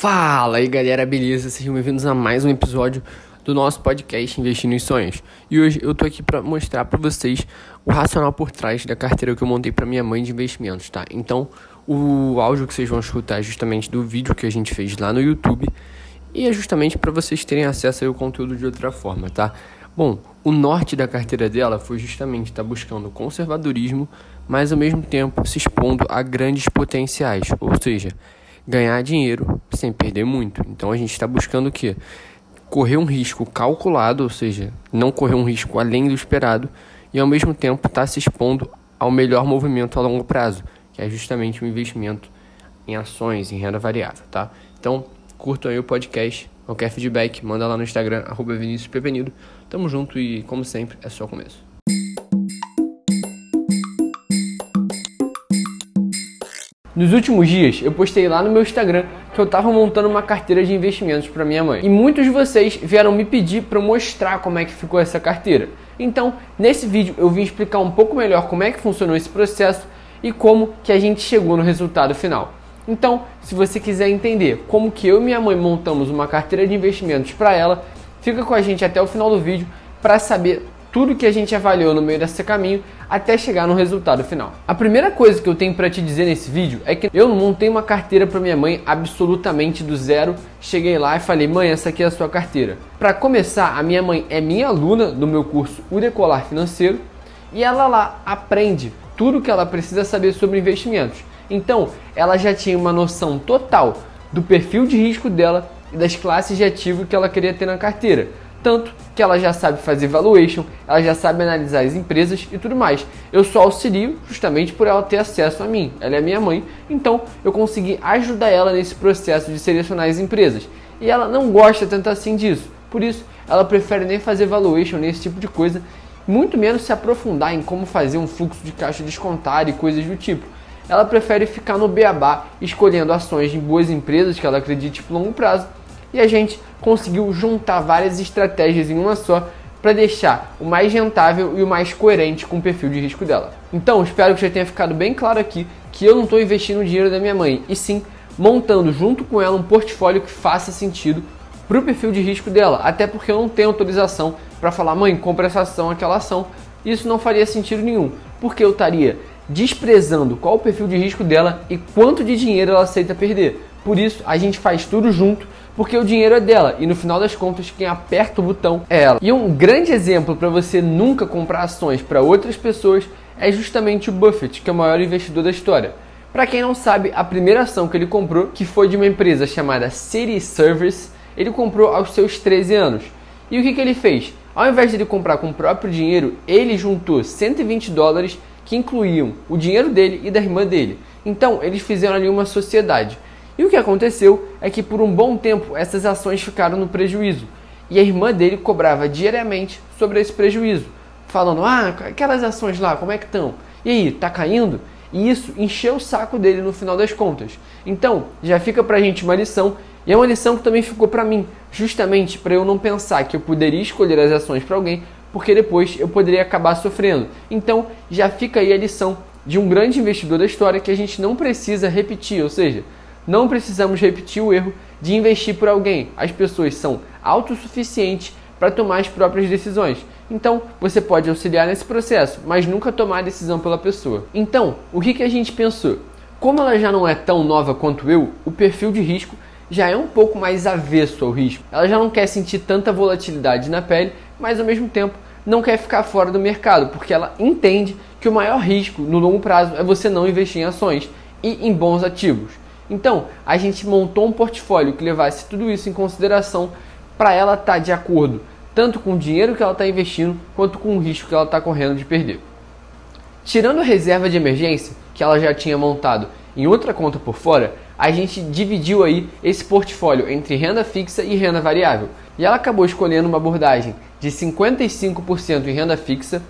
Fala aí galera, beleza? Sejam bem-vindos a mais um episódio do nosso podcast Investindo em Sonhos. E hoje eu tô aqui para mostrar para vocês o racional por trás da carteira que eu montei para minha mãe de investimentos, tá? Então, o áudio que vocês vão escutar é justamente do vídeo que a gente fez lá no YouTube e é justamente para vocês terem acesso ao conteúdo de outra forma, tá? Bom, o norte da carteira dela foi justamente estar tá buscando conservadorismo, mas ao mesmo tempo se expondo a grandes potenciais, ou seja, ganhar dinheiro sem perder muito. Então a gente está buscando o quê? Correr um risco calculado, ou seja, não correr um risco além do esperado, e ao mesmo tempo estar tá se expondo ao melhor movimento a longo prazo, que é justamente o um investimento em ações, em renda variável, tá? Então, curtam aí o podcast, qualquer feedback, manda lá no Instagram, arroba Vinícius Pepenido. Tamo junto e, como sempre, é só o começo. Nos últimos dias, eu postei lá no meu Instagram que eu estava montando uma carteira de investimentos para minha mãe. E muitos de vocês vieram me pedir para mostrar como é que ficou essa carteira. Então, nesse vídeo eu vim explicar um pouco melhor como é que funcionou esse processo e como que a gente chegou no resultado final. Então, se você quiser entender como que eu e minha mãe montamos uma carteira de investimentos para ela, fica com a gente até o final do vídeo para saber tudo que a gente avaliou no meio desse caminho até chegar no resultado final. A primeira coisa que eu tenho para te dizer nesse vídeo é que eu montei uma carteira para minha mãe absolutamente do zero. Cheguei lá e falei: "Mãe, essa aqui é a sua carteira". Para começar, a minha mãe é minha aluna do meu curso O Decolar Financeiro e ela lá aprende tudo que ela precisa saber sobre investimentos. Então, ela já tinha uma noção total do perfil de risco dela e das classes de ativo que ela queria ter na carteira. Tanto que ela já sabe fazer valuation, ela já sabe analisar as empresas e tudo mais. Eu só auxilio justamente por ela ter acesso a mim. Ela é minha mãe, então eu consegui ajudar ela nesse processo de selecionar as empresas. E ela não gosta tanto assim disso. Por isso, ela prefere nem fazer valuation nesse tipo de coisa, muito menos se aprofundar em como fazer um fluxo de caixa descontado e coisas do tipo. Ela prefere ficar no beabá, escolhendo ações de boas empresas que ela acredite por longo prazo e a gente conseguiu juntar várias estratégias em uma só para deixar o mais rentável e o mais coerente com o perfil de risco dela. Então, espero que já tenha ficado bem claro aqui que eu não estou investindo o dinheiro da minha mãe, e sim montando junto com ela um portfólio que faça sentido para o perfil de risco dela, até porque eu não tenho autorização para falar, mãe, compra essa ação, aquela ação. Isso não faria sentido nenhum, porque eu estaria desprezando qual o perfil de risco dela e quanto de dinheiro ela aceita perder. Por isso, a gente faz tudo junto porque o dinheiro é dela e no final das contas quem aperta o botão é ela. E um grande exemplo para você nunca comprar ações para outras pessoas é justamente o Buffett, que é o maior investidor da história. Para quem não sabe, a primeira ação que ele comprou, que foi de uma empresa chamada City Service, ele comprou aos seus 13 anos. E o que, que ele fez? Ao invés de ele comprar com o próprio dinheiro, ele juntou 120 dólares que incluíam o dinheiro dele e da irmã dele. Então, eles fizeram ali uma sociedade. E o que aconteceu é que por um bom tempo essas ações ficaram no prejuízo e a irmã dele cobrava diariamente sobre esse prejuízo, falando: "Ah, aquelas ações lá, como é que estão? E aí, tá caindo?" E isso encheu o saco dele no final das contas. Então, já fica pra gente uma lição e é uma lição que também ficou para mim, justamente para eu não pensar que eu poderia escolher as ações para alguém, porque depois eu poderia acabar sofrendo. Então, já fica aí a lição de um grande investidor da história que a gente não precisa repetir, ou seja, não precisamos repetir o erro de investir por alguém. As pessoas são autossuficientes para tomar as próprias decisões. Então, você pode auxiliar nesse processo, mas nunca tomar a decisão pela pessoa. Então, o que, que a gente pensou? Como ela já não é tão nova quanto eu, o perfil de risco já é um pouco mais avesso ao risco. Ela já não quer sentir tanta volatilidade na pele, mas ao mesmo tempo não quer ficar fora do mercado, porque ela entende que o maior risco no longo prazo é você não investir em ações e em bons ativos. Então, a gente montou um portfólio que levasse tudo isso em consideração para ela estar tá de acordo tanto com o dinheiro que ela está investindo quanto com o risco que ela está correndo de perder. Tirando a reserva de emergência que ela já tinha montado em outra conta por fora, a gente dividiu aí esse portfólio entre renda fixa e renda variável. E ela acabou escolhendo uma abordagem de 55% em renda fixa,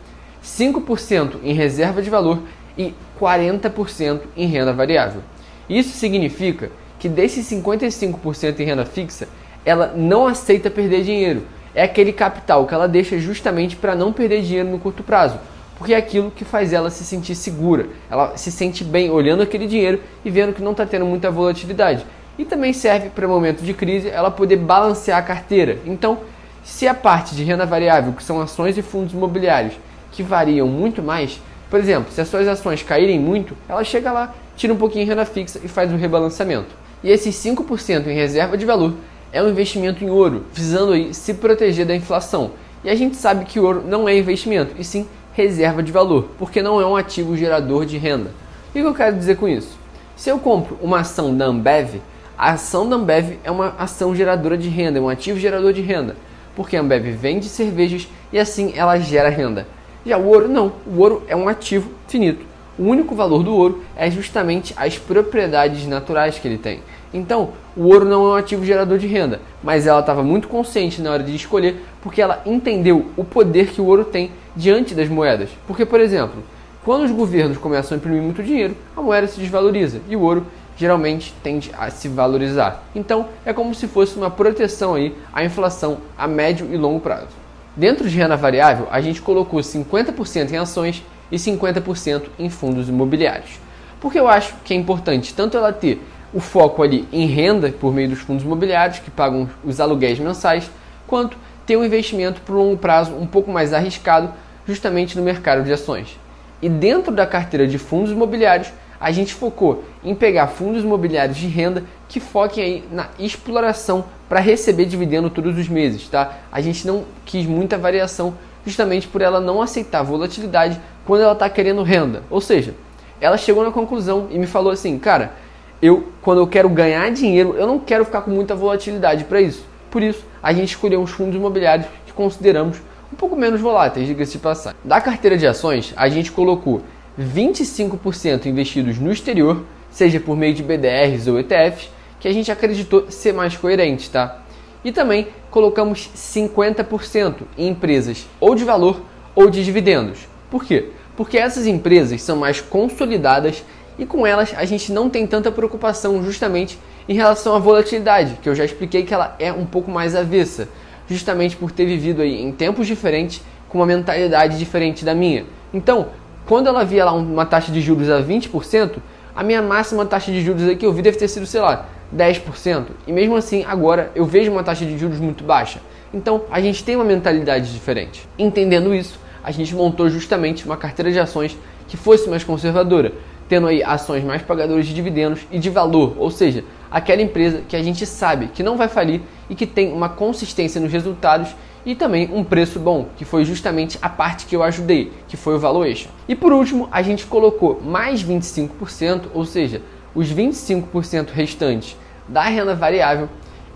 5% em reserva de valor e 40% em renda variável. Isso significa que desses 55% em renda fixa, ela não aceita perder dinheiro. É aquele capital que ela deixa justamente para não perder dinheiro no curto prazo, porque é aquilo que faz ela se sentir segura. Ela se sente bem olhando aquele dinheiro e vendo que não está tendo muita volatilidade. e também serve para momento de crise ela poder balancear a carteira. Então, se a parte de renda variável, que são ações e fundos imobiliários, que variam muito mais, por exemplo, se as suas ações caírem muito, ela chega lá, tira um pouquinho em renda fixa e faz o rebalanceamento. E esses 5% em reserva de valor é um investimento em ouro, visando aí se proteger da inflação. E a gente sabe que ouro não é investimento, e sim reserva de valor, porque não é um ativo gerador de renda. O que eu quero dizer com isso? Se eu compro uma ação da Ambev, a ação da Ambev é uma ação geradora de renda, é um ativo gerador de renda, porque a Ambev vende cervejas e assim ela gera renda. Já o ouro não, o ouro é um ativo finito. O único valor do ouro é justamente as propriedades naturais que ele tem. Então, o ouro não é um ativo gerador de renda, mas ela estava muito consciente na hora de escolher porque ela entendeu o poder que o ouro tem diante das moedas. Porque, por exemplo, quando os governos começam a imprimir muito dinheiro, a moeda se desvaloriza e o ouro geralmente tende a se valorizar. Então, é como se fosse uma proteção aí à inflação a médio e longo prazo. Dentro de renda variável, a gente colocou 50% em ações e 50% em fundos imobiliários. Porque eu acho que é importante tanto ela ter o foco ali em renda por meio dos fundos imobiliários que pagam os aluguéis mensais, quanto ter um investimento por longo prazo um pouco mais arriscado justamente no mercado de ações. E dentro da carteira de fundos imobiliários, a gente focou em pegar fundos imobiliários de renda que foquem aí na exploração para receber dividendo todos os meses, tá? A gente não quis muita variação justamente por ela não aceitar volatilidade quando ela está querendo renda. Ou seja, ela chegou na conclusão e me falou assim, cara, eu quando eu quero ganhar dinheiro, eu não quero ficar com muita volatilidade para isso. Por isso, a gente escolheu os fundos imobiliários que consideramos um pouco menos voláteis, diga-se de passagem. Da carteira de ações, a gente colocou 25% investidos no exterior, seja por meio de BDRs ou ETFs, que a gente acreditou ser mais coerente, tá? E também colocamos 50% em empresas ou de valor ou de dividendos. Por quê? Porque essas empresas são mais consolidadas e com elas a gente não tem tanta preocupação justamente em relação à volatilidade, que eu já expliquei que ela é um pouco mais avessa, justamente por ter vivido aí em tempos diferentes com uma mentalidade diferente da minha. Então, quando ela via lá uma taxa de juros a 20%, a minha máxima taxa de juros que eu vi deve ter sido, sei lá, 10%. E mesmo assim, agora eu vejo uma taxa de juros muito baixa. Então, a gente tem uma mentalidade diferente. Entendendo isso, a gente montou justamente uma carteira de ações que fosse mais conservadora, tendo aí ações mais pagadoras de dividendos e de valor, ou seja, aquela empresa que a gente sabe que não vai falir e que tem uma consistência nos resultados e também um preço bom, que foi justamente a parte que eu ajudei, que foi o valuation. E por último, a gente colocou mais 25%, ou seja, os 25% restantes da renda variável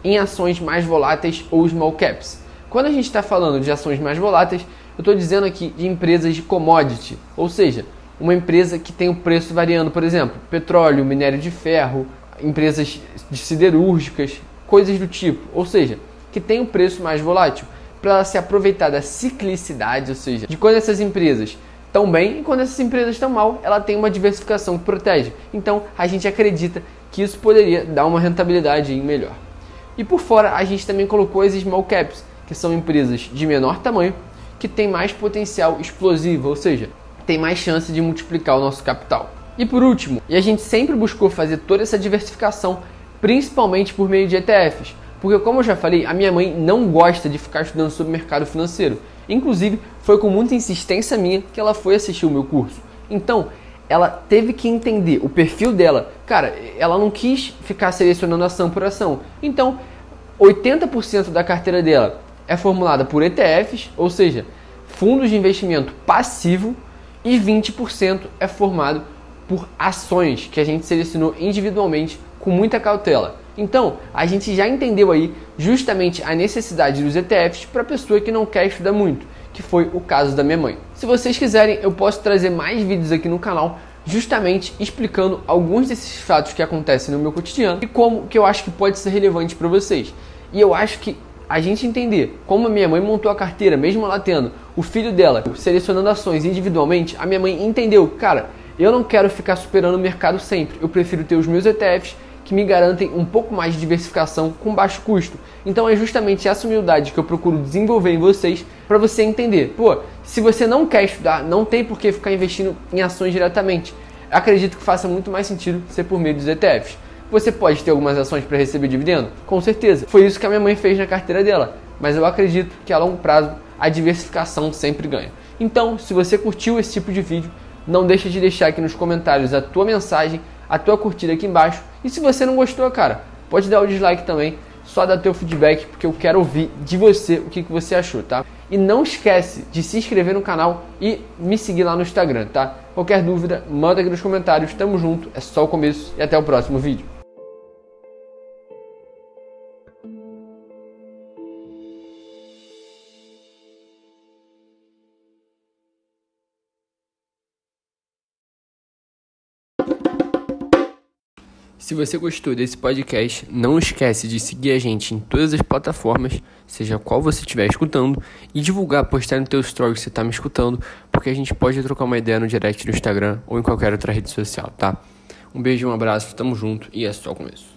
em ações mais voláteis ou small caps. Quando a gente está falando de ações mais voláteis, eu estou dizendo aqui de empresas de commodity, ou seja, uma empresa que tem o preço variando, por exemplo, petróleo, minério de ferro, empresas de siderúrgicas, coisas do tipo, ou seja, que tem o preço mais volátil para ela se aproveitar da ciclicidade, ou seja, de quando essas empresas estão bem e quando essas empresas estão mal, ela tem uma diversificação que protege. Então a gente acredita que isso poderia dar uma rentabilidade melhor. E por fora a gente também colocou as small caps, que são empresas de menor tamanho que têm mais potencial explosivo, ou seja, tem mais chance de multiplicar o nosso capital. E por último, e a gente sempre buscou fazer toda essa diversificação, principalmente por meio de ETFs, porque, como eu já falei, a minha mãe não gosta de ficar estudando sobre mercado financeiro. Inclusive, foi com muita insistência minha que ela foi assistir o meu curso. Então, ela teve que entender o perfil dela. Cara, ela não quis ficar selecionando ação por ação. Então, 80% da carteira dela é formulada por ETFs, ou seja, fundos de investimento passivo, e 20% é formado por ações que a gente selecionou individualmente com muita cautela. Então, a gente já entendeu aí justamente a necessidade dos ETFs para a pessoa que não quer estudar muito, que foi o caso da minha mãe. Se vocês quiserem, eu posso trazer mais vídeos aqui no canal justamente explicando alguns desses fatos que acontecem no meu cotidiano e como que eu acho que pode ser relevante para vocês. E eu acho que a gente entender como a minha mãe montou a carteira, mesmo ela tendo o filho dela selecionando ações individualmente, a minha mãe entendeu, cara, eu não quero ficar superando o mercado sempre, eu prefiro ter os meus ETFs que me garantem um pouco mais de diversificação com baixo custo. Então é justamente essa humildade que eu procuro desenvolver em vocês para você entender. Pô, se você não quer estudar, não tem por que ficar investindo em ações diretamente. Acredito que faça muito mais sentido ser por meio dos ETFs. Você pode ter algumas ações para receber dividendo? Com certeza. Foi isso que a minha mãe fez na carteira dela. Mas eu acredito que a longo prazo a diversificação sempre ganha. Então, se você curtiu esse tipo de vídeo, não deixa de deixar aqui nos comentários a tua mensagem, a tua curtida aqui embaixo. E se você não gostou, cara, pode dar o dislike também, só dá teu feedback, porque eu quero ouvir de você o que, que você achou, tá? E não esquece de se inscrever no canal e me seguir lá no Instagram, tá? Qualquer dúvida, manda aqui nos comentários. Tamo junto, é só o começo e até o próximo vídeo. Se você gostou desse podcast, não esquece de seguir a gente em todas as plataformas, seja qual você estiver escutando, e divulgar, postar no teu story que você está me escutando, porque a gente pode trocar uma ideia no direct do Instagram ou em qualquer outra rede social, tá? Um beijo, um abraço, tamo junto e é só o começo.